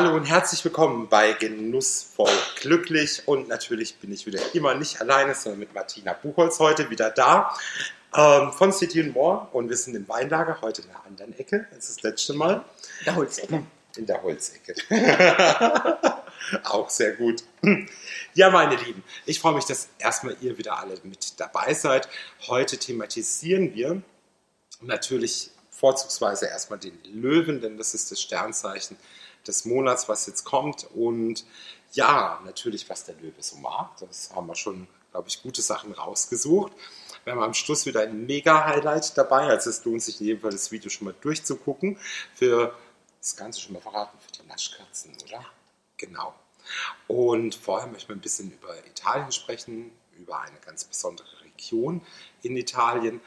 Hallo und herzlich willkommen bei Genussvoll Glücklich und natürlich bin ich wieder immer nicht alleine, sondern mit Martina Buchholz heute wieder da ähm, von City and More und wir sind im Weinlager, heute in der anderen Ecke, das ist das letzte Mal. In der Holzecke. In der Holzecke. Auch sehr gut. Ja, meine Lieben, ich freue mich, dass erstmal ihr wieder alle mit dabei seid. Heute thematisieren wir natürlich vorzugsweise erstmal den Löwen, denn das ist das Sternzeichen des Monats, was jetzt kommt. Und ja, natürlich, was der Löwe so mag. Das haben wir schon, glaube ich, gute Sachen rausgesucht. Wir haben am Schluss wieder ein Mega-Highlight dabei. Also es lohnt sich in jedem Fall, das Video schon mal durchzugucken. Für das Ganze schon mal verraten, für die Naschkatzen, oder? Genau. Und vorher möchten wir ein bisschen über Italien sprechen, über eine ganz besondere Region in Italien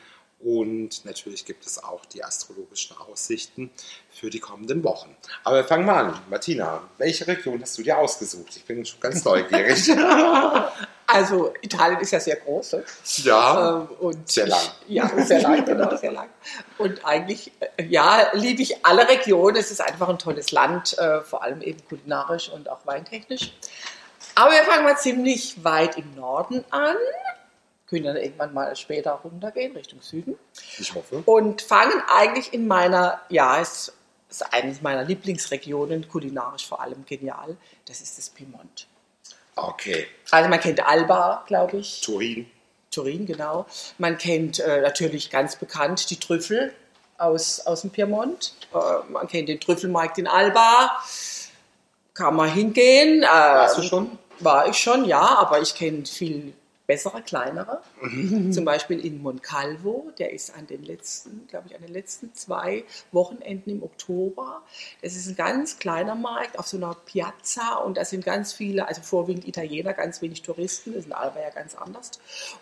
und natürlich gibt es auch die astrologischen Aussichten für die kommenden Wochen. Aber wir fangen mal an. Martina, welche Region hast du dir ausgesucht? Ich bin schon ganz neugierig. Also Italien ist ja sehr groß. Ne? Ja, Ähm, und sehr lang. Ich, ja, sehr lang, genau, sehr lang. Und eigentlich, äh, ja, liebe ich alle Regionen. Es ist einfach ein tolles Land, äh, vor allem eben kulinarisch und auch weintechnisch. Aber wir fangen mal ziemlich weit im Norden an. Können dann irgendwann mal später runtergehen, Richtung Süden. Ich hoffe. Und fangen eigentlich in meiner, ja, es ist eines meiner Lieblingsregionen, kulinarisch vor allem genial. Das ist das Piemont. Okay. Also man kennt Alba, glaube ich. Turin. Turin, genau. Man kennt äh, natürlich ganz bekannt die Trüffel aus, aus dem Piemont. Äh, man kennt den Trüffelmarkt in Alba. Kann man hingehen. Äh, Warst du schon? War ich schon, ja, aber ich kenne viel bessere, kleinere. Zum Beispiel in Moncalvo, der ist an den letzten, glaube ich, an den letzten zwei Wochenenden im Oktober. Das ist ein ganz kleiner Markt auf so einer Piazza und da sind ganz viele, also vorwiegend Italiener, ganz wenig Touristen. Das ist in Alba ja ganz anders.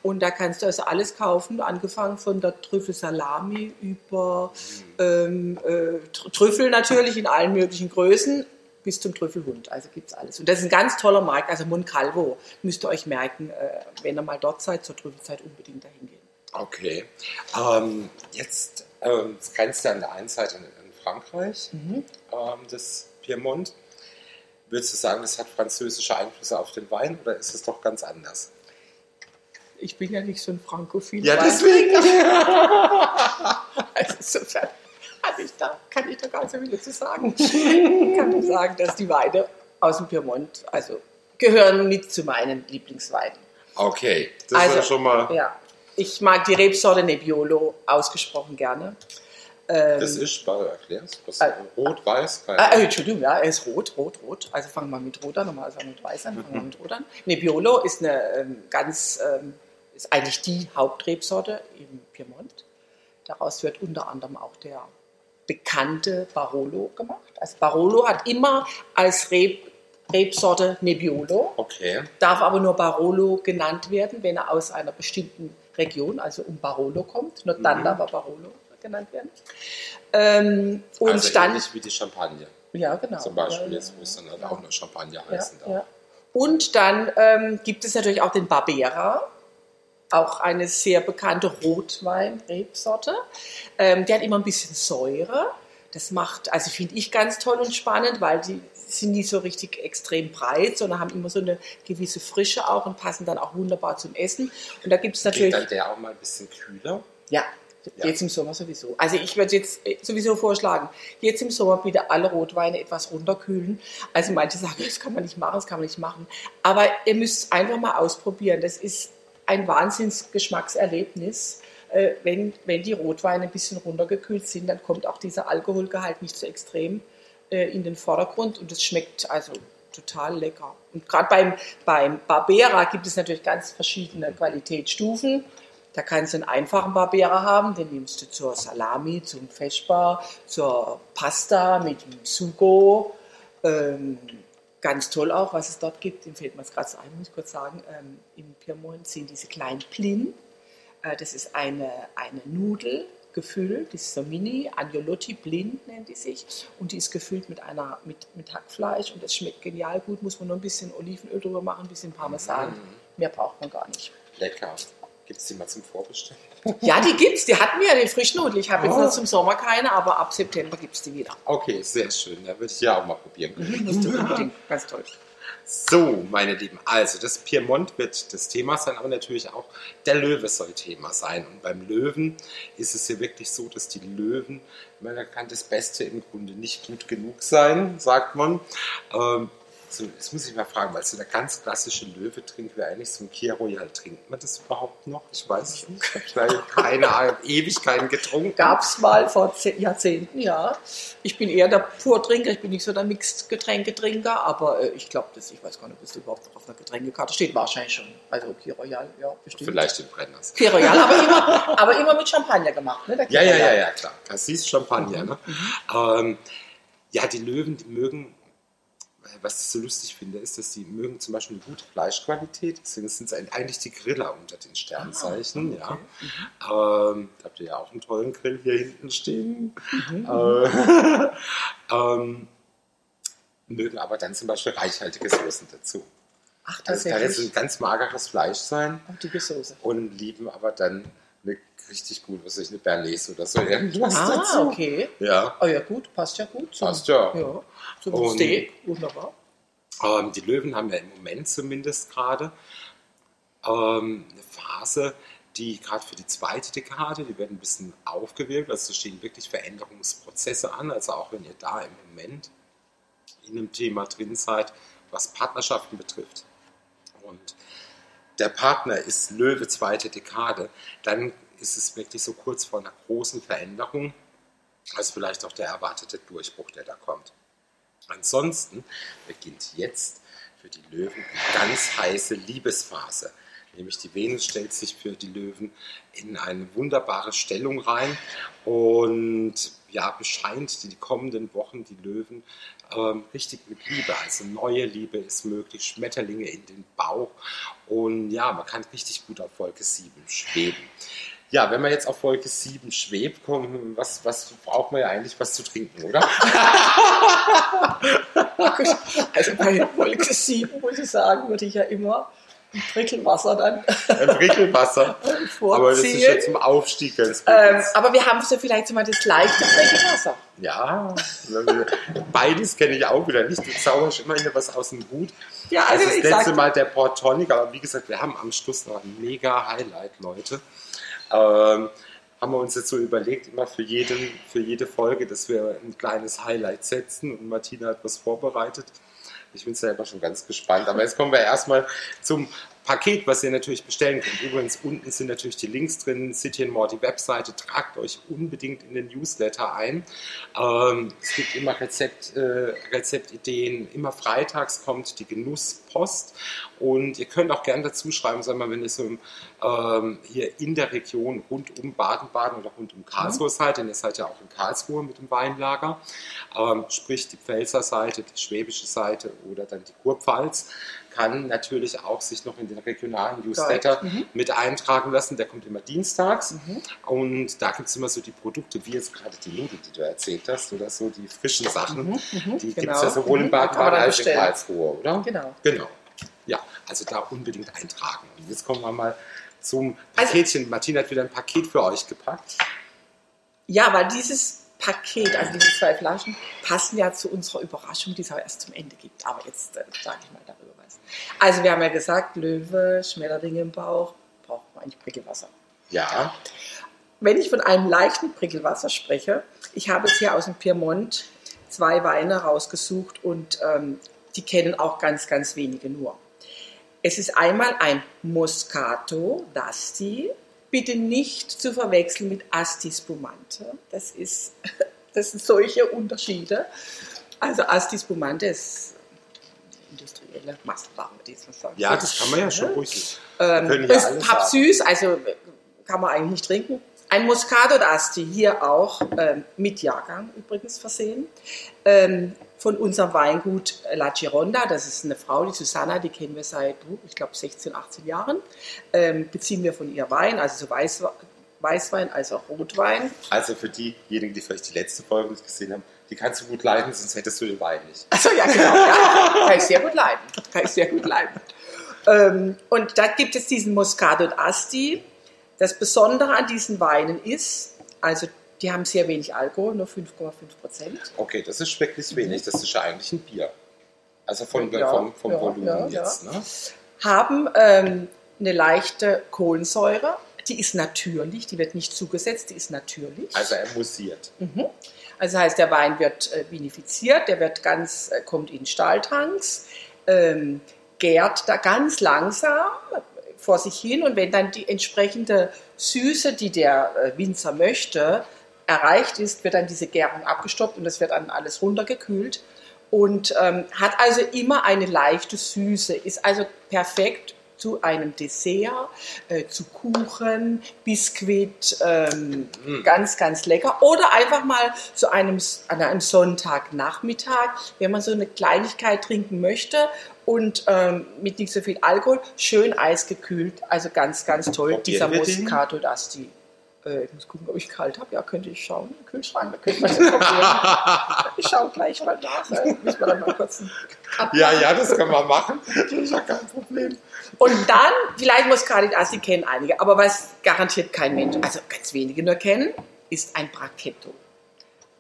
Und da kannst du also alles kaufen, angefangen von der Trüffelsalami über ähm, äh, Tr- Trüffel natürlich in allen möglichen Größen bis zum Trüffelhund. Also gibt es alles. Und das ist ein ganz toller Markt, also Moncalvo. Müsst ihr euch merken, äh, wenn ihr mal dort seid, zur Trüffelzeit unbedingt dahin gehen. Okay. Ähm, jetzt ähm, grenzt ja an der einen Seite an, an Frankreich, Mhm. ähm, das Piemont. Würdest du sagen, das hat französische Einflüsse auf den Wein oder ist es doch ganz anders? Ich bin ja nicht so ein Frankophil. Ja, deswegen. Also kann ich, da, kann ich da gar nicht so viel zu sagen. Ich kann nur sagen, dass die Weine aus dem Piemont also gehören mit zu meinen Lieblingsweinen. Okay, das Also, ist schon mal. Ja, ich mag die Rebsorte Nebbiolo ausgesprochen gerne. Ähm, Das ist, warte, erklär's. Was, Äh, rot, weiß, kein Ah, äh, Entschuldigung, ja, er ist rot, rot, rot. Also fangen wir mit rot an, normalerweise fangen wir mit weiß an, fangen wir mit rot an. Nebbiolo ist eine ähm, ganz, ähm, ist eigentlich die Hauptrebsorte im Piemont. Daraus wird unter anderem auch der bekannte Barolo gemacht. Also Barolo hat immer als Reb, Rebsorte Nebbiolo, Okay. darf aber nur Barolo genannt werden, wenn er aus einer bestimmten Region, also um Barolo kommt. Nur dann Mhm. darf er Barolo genannt werden. Ähm, und also dann ähnlich wie die Champagne. ja, genau. Zum Beispiel, Ja, jetzt, wo es dann halt auch nur Champagner ja, heißen ja. Und dann ähm, gibt es natürlich auch den Barbera, auch eine sehr bekannte Rotwein-Rebsorte. Ähm, der hat immer ein bisschen Säure. Das macht, also finde ich ganz toll und spannend, weil die sind nicht so richtig extrem breit, sondern haben immer so eine gewisse Frische auch und passen dann auch wunderbar zum Essen. Und da gibt es Geht natürlich. dann der auch mal ein bisschen kühler? Ja, Ja. jetzt im Sommer sowieso. Also ich würde jetzt äh, sowieso vorschlagen, jetzt im Sommer bitte alle Rotweine etwas runterkühlen. Also manche sagen, das kann man nicht machen, das kann man nicht machen. Aber ihr müsst es einfach mal ausprobieren. Das ist ein Wahnsinnsgeschmackserlebnis. Äh, Wenn, wenn die Rotweine ein bisschen runtergekühlt sind, dann kommt auch dieser Alkoholgehalt nicht so extrem äh, in den Vordergrund und es schmeckt also total lecker. Und gerade beim, beim Barbera gibt es natürlich ganz verschiedene Qualitätsstufen. Da kannst du einen einfachen Barbera haben, den nimmst du zur Salami, zum Feschbar, zur Pasta mit dem Sugo. Ähm, ganz toll auch, was es dort gibt. Dem fällt mir gerade ein, muss ich kurz sagen. Ähm, Im Piemont sind diese kleinen Plin. Äh, das ist eine, eine Nudel gefüllt, die ist so mini, Agnolotti blind nennt die sich und die ist gefüllt mit, einer, mit, mit Hackfleisch und das schmeckt genial gut, muss man nur ein bisschen Olivenöl drüber machen, ein bisschen Parmesan, mehr braucht man gar nicht. Lecker. Gibt es die mal zum Vorbestellen? Ja, die gibt's, die hatten wir ja, die Frischnudel. Ich habe jetzt Oh. noch zum Sommer keine, aber ab September gibt es die wieder. Okay, sehr schön. Da würde ich ja auch mal probieren. Du unbedingt, ganz toll. So, meine Lieben, also das Piemont wird das Thema sein, aber natürlich auch der Löwe soll Thema sein. Und beim Löwen ist es ja wirklich so, dass die Löwen, man kann das Beste im Grunde nicht gut genug sein, sagt man. Ähm, so, jetzt muss ich mal fragen, weil so der ganz klassische Löwe-Trink wäre eigentlich so ein Kia Royal. Trinkt man das überhaupt noch? Ich weiß es nicht. Ich habe keine Ahnung, Ewigkeiten getrunken. Gab es mal vor ze- Jahrzehnten, ja. Ich bin eher der Purtrinker, ich bin nicht so der Mixed-Getränke-Trinker, aber äh, ich glaube, ich weiß gar nicht, ob das überhaupt noch auf einer Getränkekarte steht. Wahrscheinlich schon. Also Kir Royal, ja, bestimmt. Vielleicht den Brenners. Kir Royal, aber immer, aber immer mit Champagner gemacht, ne? Ja, ja, ja, ja, klar. Cassis Champagner. Ne? Ähm, ja, die Löwen, die mögen, was ich so lustig finde, ist, dass die mögen zum Beispiel eine gute Fleischqualität. Deswegen sind es eigentlich die Griller unter den Sternzeichen. ja. Ähm, da habt ihr ja auch einen tollen Grill hier hinten stehen. Äh, ähm, mögen aber dann zum Beispiel reichhaltige Soßen dazu. Ach, Also es kann jetzt ein ganz mageres Fleisch sein und lieben aber dann eine richtig gut, was ich, eine Bernays oder so irgendwas Ah, dazu. okay. Ja, Oh ja, gut, passt ja gut. Zum, Passt ja. ja zum Und- Steak, wunderbar. ähm, die Löwen haben ja im Moment zumindest gerade ähm, eine Phase, die gerade für die zweite Dekade, die werden ein bisschen aufgewirkt, also stehen wirklich Veränderungsprozesse an, also auch wenn ihr da im Moment in einem Thema drin seid, was Partnerschaften betrifft. Und der Partner ist Löwe zweite Dekade, dann ist es wirklich so kurz vor einer großen Veränderung, als vielleicht auch der erwartete Durchbruch, der da kommt. Ansonsten beginnt jetzt für die Löwen eine ganz heiße Liebesphase. Nämlich die Venus stellt sich für die Löwen in eine wunderbare Stellung rein und ja, bescheint die kommenden Wochen die Löwen ähm, richtig mit Liebe. Also neue Liebe ist möglich, Schmetterlinge in den Bauch und ja, man kann richtig gut auf Wolke 7 schweben. Ja, wenn man jetzt auf Wolke 7 schwebt, kommen, was, was braucht man ja eigentlich was zu trinken, oder? Also bei Wolke 7, muss ich sagen, würde ich ja immer Prickelwasser dann Ein Prickelwasser. Aber das ist ja zum Aufstieg ganz gut. ähm, aber wir haben so vielleicht mal das leichte Prickelwasser. ja, beides kenne ich auch wieder nicht. Du zauberst immer wieder was aus dem Hut. Ja, Also also das ich letzte Mal der Port Tonic, aber wie gesagt, wir haben am Schluss noch ein mega Highlight, Leute. Ähm, haben wir uns jetzt so überlegt, immer für, jeden, für jede Folge, dass wir ein kleines Highlight setzen und Martina hat was vorbereitet. Ich bin selber schon ganz gespannt. Aber jetzt kommen wir erstmal zum Paket, was ihr natürlich bestellen könnt. Übrigens, unten sind natürlich die Links drin, City and More, die Webseite. Tragt euch unbedingt in den Newsletter ein. Ähm, es gibt immer Rezept, äh, Rezeptideen. Immer freitags kommt die Genusspost. Und ihr könnt auch gerne dazu schreiben, sagen wir mal, wenn ihr so ähm, hier in der Region rund um Baden-Baden oder rund um Karlsruhe seid, denn ihr seid ja auch in Karlsruhe mit dem Weinlager, ähm, sprich die Pfälzer Seite, die schwäbische Seite oder dann die Kurpfalz, kann natürlich auch sich noch in den regionalen Newsletter mit eintragen lassen. Der kommt immer dienstags. Und da gibt es immer so die Produkte, wie jetzt gerade die Nudeln, die du erzählt hast, oder so die frischen Sachen. die gibt es genau. ja sowohl in Mhm, dann als in bestellen. Karlsruhe, oder? Genau. Genau. Ja, also da unbedingt eintragen. Und jetzt kommen wir mal zum Also- Paketchen. Martina hat wieder ein Paket für euch gepackt. Ja, weil dieses Paket, also diese zwei Flaschen, passen ja zu unserer Überraschung, die es aber erst zum Ende gibt. Aber jetzt äh, sage ich mal darüber was. Also wir haben ja gesagt, Löwe, Schmetterlinge im Bauch, braucht man eigentlich Prickelwasser. Ja, Wenn ich von einem leichten Prickelwasser spreche, ich habe jetzt hier aus dem Piemont zwei Weine rausgesucht und ähm, die kennen auch ganz, ganz wenige nur. Es ist einmal ein Moscato d'Asti, bitte nicht zu verwechseln mit Asti Spumante. Das, ist, das sind solche Unterschiede. Also Asti Spumante ist industrielle Massenware, würde ich mal sagen. ja, das kann man ja schon ruhig. Ähm, ja ist pappsüß, also kann man eigentlich nicht trinken. Ein Moscato d'Asti, hier auch ähm, mit Jahrgang übrigens versehen. Ähm, von unserem Weingut La Gironda. Das ist eine Frau, die Susanna, die kennen wir seit, ich glaube, 16, 18 Jahren. Ähm, beziehen wir von ihr Wein, also so Weiß, Weißwein als auch Rotwein. Also für diejenigen, die vielleicht die letzte Folge nicht gesehen haben, die kannst du gut leiden, sonst hättest du den Wein nicht. Achso, ja, genau. Ja, kann ich sehr gut leiden. Kann ich sehr gut leiden. Ähm, und da gibt es diesen Moscato d'Asti. Das Besondere an diesen Weinen ist, also die haben sehr wenig Alkohol, nur 5,5 Prozent. Okay, das ist wirklich wenig. Das ist ja eigentlich ein Bier. Also von, Ja, vom, vom ja, Volumen ja, jetzt. Ne? Haben ähm, eine leichte Kohlensäure. Die ist natürlich, die wird nicht zugesetzt, die ist natürlich. Also emulsiert. Also heißt, der Wein wird äh, vinifiziert, der wird ganz, äh, kommt in Stahltanks, ähm, gärt da ganz langsam vor sich hin und wenn dann die entsprechende Süße, die der äh, Winzer möchte, erreicht ist, wird dann diese Gärung abgestoppt und das wird dann alles runtergekühlt und ähm, hat also immer eine leichte Süße, ist also perfekt zu einem Dessert, äh, zu Kuchen, Biskuit, ähm, ganz, ganz lecker. Oder einfach mal zu einem, an einem Sonntagnachmittag, wenn man so eine Kleinigkeit trinken möchte und ähm, mit nicht so viel Alkohol, schön eisgekühlt. Also ganz, ganz toll, dieser? Moscato d'Asti. Äh, ich muss gucken, ob ich kalt habe. Ja, könnte ich schauen. Kühlschrank, da könnte man das probieren. ich schaue gleich mal nach. Äh, müssen wir dann mal kurz Ja, ja, das können wir machen. Das ist ja kein Problem. Und dann, vielleicht Moscato d'Asti kennen einige, aber was garantiert kein Mensch, also ganz wenige nur kennen, ist ein Brachetto.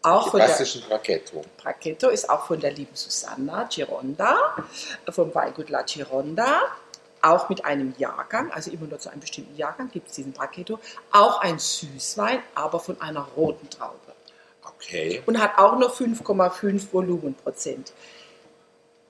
Auch von der, klassischen Brachetto. Brachetto ist auch von der lieben Susanna Gironda, vom Weingut La Gironda, auch mit einem Jahrgang, also immer nur zu einem bestimmten Jahrgang gibt es diesen Brachetto, auch ein Süßwein, aber von einer roten Traube. Okay. Und hat auch nur 5,5 Volumenprozent.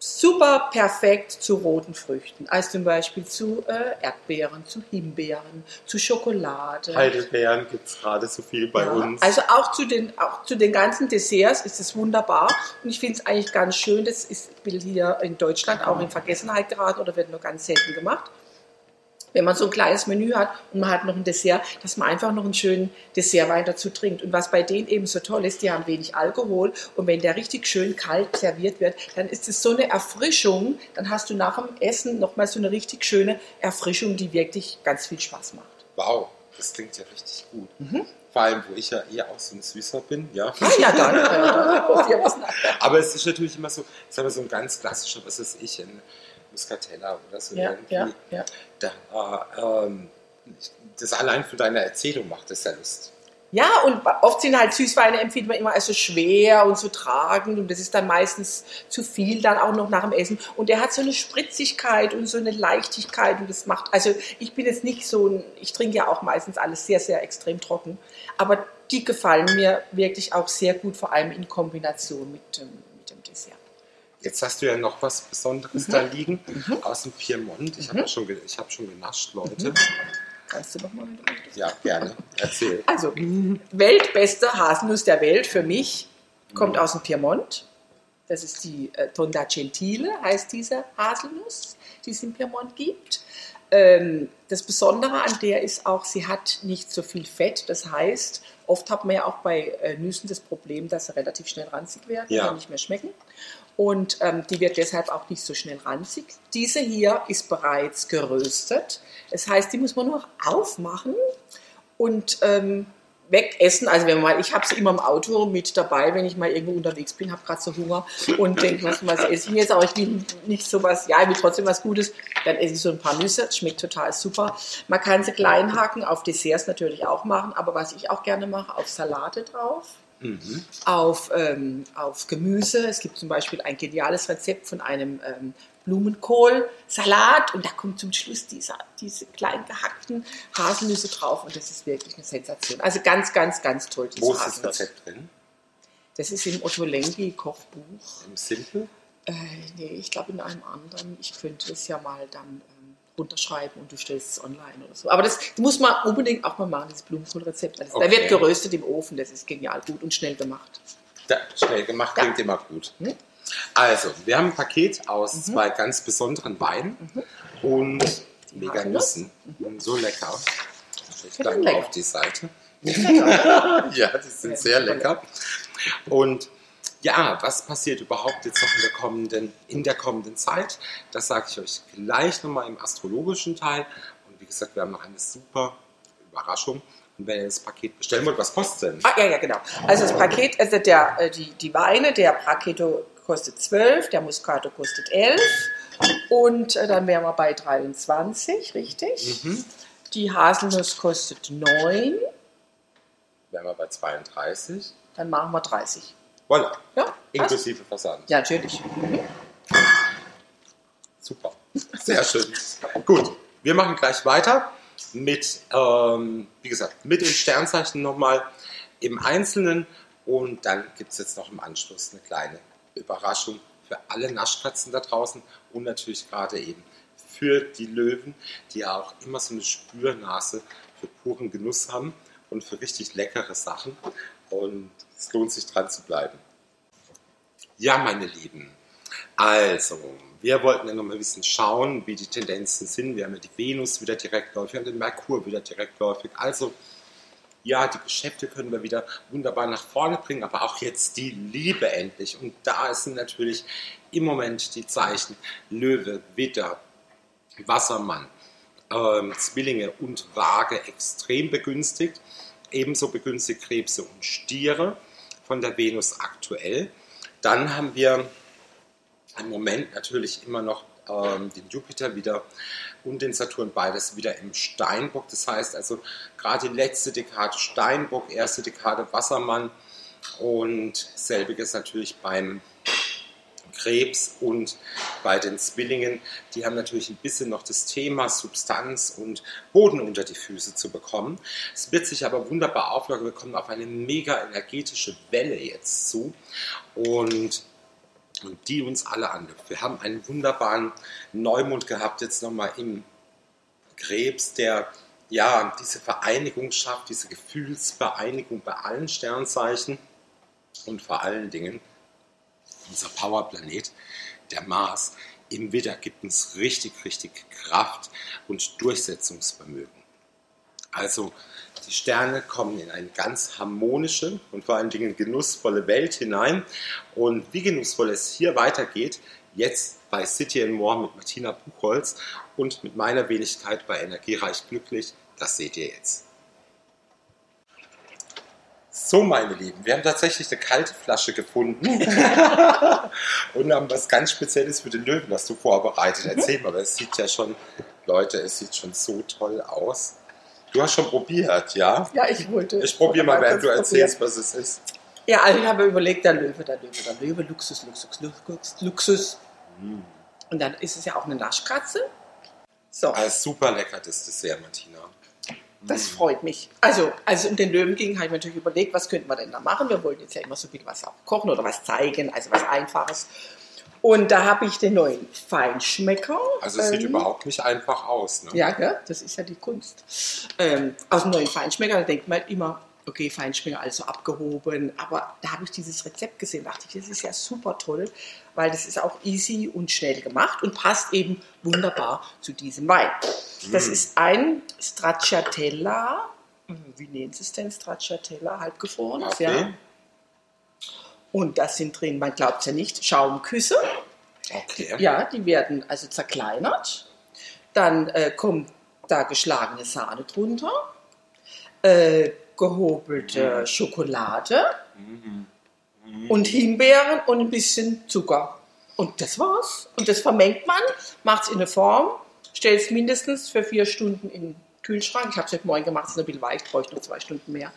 Super perfekt zu roten Früchten, als zum Beispiel zu äh, Erdbeeren, zu Himbeeren, zu Schokolade. Heidelbeeren gibt es gerade so viel bei Ja, uns. Also auch zu, den, auch zu den ganzen Desserts ist es wunderbar. Und ich finde es eigentlich ganz schön, das ist will hier in Deutschland auch in Vergessenheit geraten oder wird nur ganz selten gemacht. Wenn man so ein kleines Menü hat und man hat noch ein Dessert, dass man einfach noch einen schönen Dessertwein dazu trinkt. Und was bei denen eben so toll ist, die haben wenig Alkohol und wenn der richtig schön kalt serviert wird, dann ist es so eine Erfrischung, dann hast du nach dem Essen nochmal so eine richtig schöne Erfrischung, die wirklich ganz viel Spaß macht. wow, das klingt ja richtig gut. Vor allem, wo ich ja eher auch so ein Süßer bin, ja. Ah ja, dann. äh, dann. Aber es ist natürlich immer so, ich sag mal, so ein ganz klassischer, was ist ich, ein Muscatella oder so Ja, irgendwie. ja, ja. Da, ähm, das allein von deiner Erzählung macht es ja Lust. Ja, und oft sind halt Süßweine empfindet man immer als so schwer und so tragend und das ist dann meistens zu viel dann auch noch nach dem Essen. Und der hat so eine Spritzigkeit und so eine Leichtigkeit und das macht, also ich bin jetzt nicht so, ein, ich trinke ja auch meistens alles sehr, sehr extrem trocken, aber die gefallen mir wirklich auch sehr gut, vor allem in Kombination mit dem, mit dem Dessert. Jetzt hast du ja noch was Besonderes Mhm. da liegen aus dem Piemont. Ich habe ja schon, ich hab schon genascht, Leute. Mhm. Kannst du noch mal? Ja, gerne. Erzähl. Also, weltbeste Haselnuss der Welt für mich kommt aus dem Piemont. Das ist die äh, Tonda Gentile, heißt diese Haselnuss, die es im Piemont gibt. Ähm, das Besondere an der ist auch, sie hat nicht so viel Fett. Das heißt, oft hat man ja auch bei äh, Nüssen das Problem, dass sie relativ schnell ranzig werden Ja. oder nicht mehr schmecken. Und ähm, die wird deshalb auch nicht so schnell ranzig. Diese hier ist bereits geröstet. Das heißt, die muss man nur aufmachen und ähm, wegessen. Also wenn man ich habe sie immer im Auto mit dabei, wenn ich mal irgendwo unterwegs bin, habe gerade so Hunger und denke, was, was esse ich jetzt? Aber ich will nicht sowas, ja, ich will trotzdem was Gutes. Dann esse ich so ein paar Nüsse, schmeckt total super. Man kann sie klein hacken, auf Desserts natürlich auch machen, aber was ich auch gerne mache, auf Salate drauf auf, ähm, auf Gemüse. Es gibt zum Beispiel ein geniales Rezept von einem ähm, Blumenkohlsalat und da kommt zum Schluss dieser, diese klein gehackten Haselnüsse drauf und das ist wirklich eine Sensation. Also ganz, ganz, ganz toll, Wo ist das. Rezept drin? Das ist im Otto Lengi Kochbuch. Im Simple? Äh, nee, ich glaube in einem anderen. Ich könnte es ja mal dann ähm, runterschreiben und du stellst es online oder so. Aber das muss man unbedingt auch mal machen, dieses Blumenkohlrezept. Also, Da Okay. wird geröstet im Ofen, das ist genial gut und schnell gemacht. Ja, schnell gemacht, Ja. klingt immer gut. Mhm. Also, wir haben ein Paket aus zwei ganz besonderen Weinen und mega. Nüssen. Mhm, So lecker. Ich dann lecker. auf die Seite. ja, die sind sehr lecker. Und Ja, was passiert überhaupt jetzt noch in der kommenden, in der kommenden Zeit? Das sage ich euch gleich nochmal im astrologischen Teil. Und wie gesagt, wir haben noch eine super Überraschung. Und wenn ihr das Paket bestellen wollt, was kostet denn? Ah, ja, ja, genau. Also das Paket, also der, äh, die, die Weine, der Paketo kostet 12, der Muscato kostet 11 und äh, dann wären wir bei 23, richtig? Mhm. Die Haselnuss kostet 9, Wären wir bei 32. dann machen wir 30. Voilà. Ja? Inklusive Versand. Ja, natürlich. Super. Sehr schön. Gut, wir machen gleich weiter mit, ähm, wie gesagt, mit den Sternzeichen nochmal im Einzelnen. Und dann gibt es jetzt noch im Anschluss eine kleine Überraschung für alle Naschkatzen da draußen und natürlich gerade eben für die Löwen, die ja auch immer so eine Spürnase für puren Genuss haben und für richtig leckere Sachen. Und es lohnt sich dran zu bleiben. Ja, meine Lieben, also, wir wollten ja noch mal ein bisschen schauen, wie die Tendenzen sind. Wir haben ja die Venus wieder direktläufig, wir haben den Merkur wieder direktläufig. Also, ja, die Geschäfte können wir wieder wunderbar nach vorne bringen, aber auch jetzt die Liebe endlich. Und da sind natürlich im Moment die Zeichen Löwe, Widder, Wassermann, ähm, Zwillinge und Waage extrem begünstigt. Ebenso begünstigt Krebse und Stiere von der Venus aktuell. Dann haben wir im Moment natürlich immer noch ähm, den Jupiter wieder und den Saturn beides wieder im Steinbock. Das heißt also gerade die letzte Dekade Steinbock, erste Dekade Wassermann und selbiges natürlich beim Krebs und bei den Zwillingen. Die haben natürlich ein bisschen noch das Thema Substanz und Boden unter die Füße zu bekommen. Es wird sich aber wunderbar auflockern. Wir kommen auf eine mega energetische Welle jetzt zu und die uns alle anlockt. Wir haben einen wunderbaren Neumond gehabt, jetzt nochmal im Krebs, der ja diese Vereinigung schafft, diese Gefühlsvereinigung bei allen Sternzeichen und vor allen Dingen unser Powerplanet, der Mars, im Widder gibt uns richtig, richtig Kraft und Durchsetzungsvermögen. Also die Sterne kommen in eine ganz harmonische und vor allen Dingen genussvolle Welt hinein. Und wie genussvoll es hier weitergeht, jetzt bei City and More mit Martina Buchholz und mit meiner Wenigkeit bei Energiereich Glücklich, das seht ihr jetzt. So, meine Lieben, wir haben tatsächlich eine kalte Flasche gefunden und haben was ganz Spezielles für den Löwen, das du vorbereitet. Erzähl mal, es sieht ja schon, Leute, es sieht schon so toll aus. Du hast schon probiert, ja? Ja, ich wollte. Ich probiere mal, während du kurz erzählst, was es ist. Ja, also ich habe überlegt, der Löwe, der Löwe, der Löwe, Luxus, Luxus, Luxus, Luxus. Und dann ist es ja auch eine Naschkatze. So, Ah, super lecker, das Dessert, Martina. Das freut mich. Also, als es um den Löwen ging, habe ich mir natürlich überlegt, was könnten wir denn da machen. Wir wollten jetzt ja immer so viel was auch kochen oder was zeigen, also was Einfaches. Und da habe ich den neuen Feinschmecker. Also es sieht ähm, überhaupt nicht einfach aus. Ne? Ja, gell? das ist ja die Kunst. Ähm, aus dem neuen Feinschmecker, da denkt man halt immer, okay, Feinschmecker, also abgehoben. Aber da habe ich dieses Rezept gesehen, dachte ich, das ist ja super toll, weil das ist auch easy und schnell gemacht und passt eben wunderbar zu diesem Wein. Das ist ein Stracciatella, wie nennen Sie es denn? Stracciatella, halbgefrorenes, Okay. ja. Und das sind drin, man glaubt es ja nicht, Schaumküsse. Okay. Ja, die werden also zerkleinert. Dann äh, kommt da geschlagene Sahne drunter, äh, gehobelte Schokolade und Himbeeren und ein bisschen Zucker. Und das war's. Und das vermengt man, macht es in eine Form, stellt es mindestens für vier Stunden in den Kühlschrank. Ich habe es heute Morgen gemacht, es ist ein bisschen weich, ich bräuchte noch zwei Stunden mehr.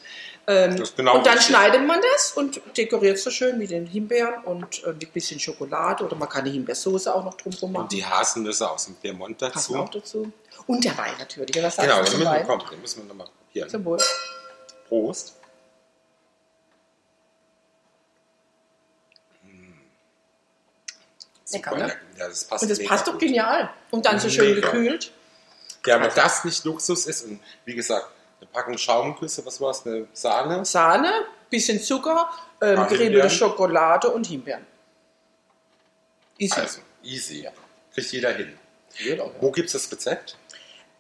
Ähm, genau und dann richtig. schneidet man das und dekoriert es so schön mit den Himbeeren und äh, mit ein bisschen Schokolade oder man kann eine Himbeersoße auch noch drumherum machen. Und die Haselnüsse aus dem Piemont dazu. auch dazu. Und der Wein natürlich. Genau, den müssen wir, den müssen wir nochmal probieren. Zum Wohl. Prost. Lecker, ne? Ja, das passt Und das passt doch gut. genial. Und dann so schön Mega. gekühlt. Ja, aber das nicht Luxus ist und wie gesagt, eine Packung Schaumküsse, was war es, eine Sahne? Sahne, bisschen Zucker, ähm, geriebelte. Schokolade und Himbeeren. Easy. Also, easy. Kriegt jeder hin. Ja. Wo gibt es das Rezept?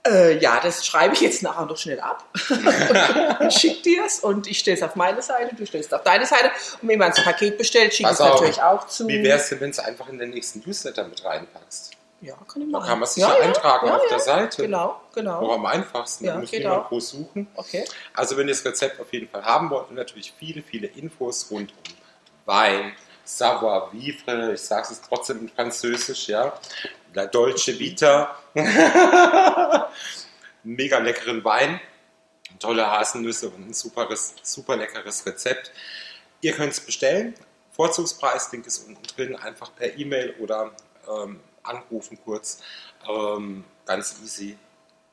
Äh, ja, das schreibe ich jetzt nachher noch schnell ab. und schick dir es und ich stelle es auf meine Seite, du stellst es auf deine Seite. Und wenn man ein Paket bestellt, schicke ich es natürlich auch zu. Wie wäre es denn, wenn du es einfach in den nächsten Newsletter mit reinpackst? Ja, kann ich Da machen. kann man sich ja, eintragen auf der Seite. Genau, Auch genau. am einfachsten, Ja, da muss niemand auch. groß suchen. Okay. Also wenn ihr das Rezept auf jeden Fall haben wollt und natürlich viele, viele Infos rund um Wein, Savoir Vivre, ich sage es trotzdem in Französisch, ja, La Dolce Vita, mega leckeren Wein, tolle Haselnüsse und ein super, super leckeres Rezept. Ihr könnt es bestellen, Vorzugspreis, Link ist unten drin, einfach per E-Mail oder ähm, anrufen kurz, ähm, ganz easy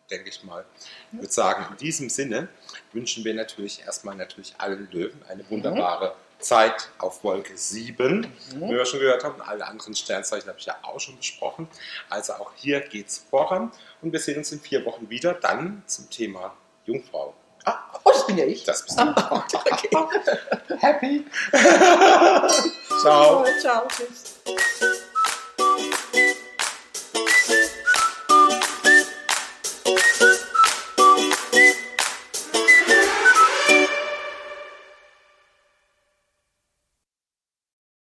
denke ich mal. Ich würde sagen, in diesem Sinne wünschen wir natürlich erstmal natürlich allen Löwen eine wunderbare Zeit auf Wolke 7, wie wir schon gehört haben. Alle anderen Sternzeichen habe ich ja auch schon besprochen. Also auch hier geht es voran und wir sehen uns in vier Wochen wieder, dann zum Thema Jungfrau. Ah, oh, das bin ja ich. Das bist du. okay. Happy! Ciao! Ciao. Tschüss.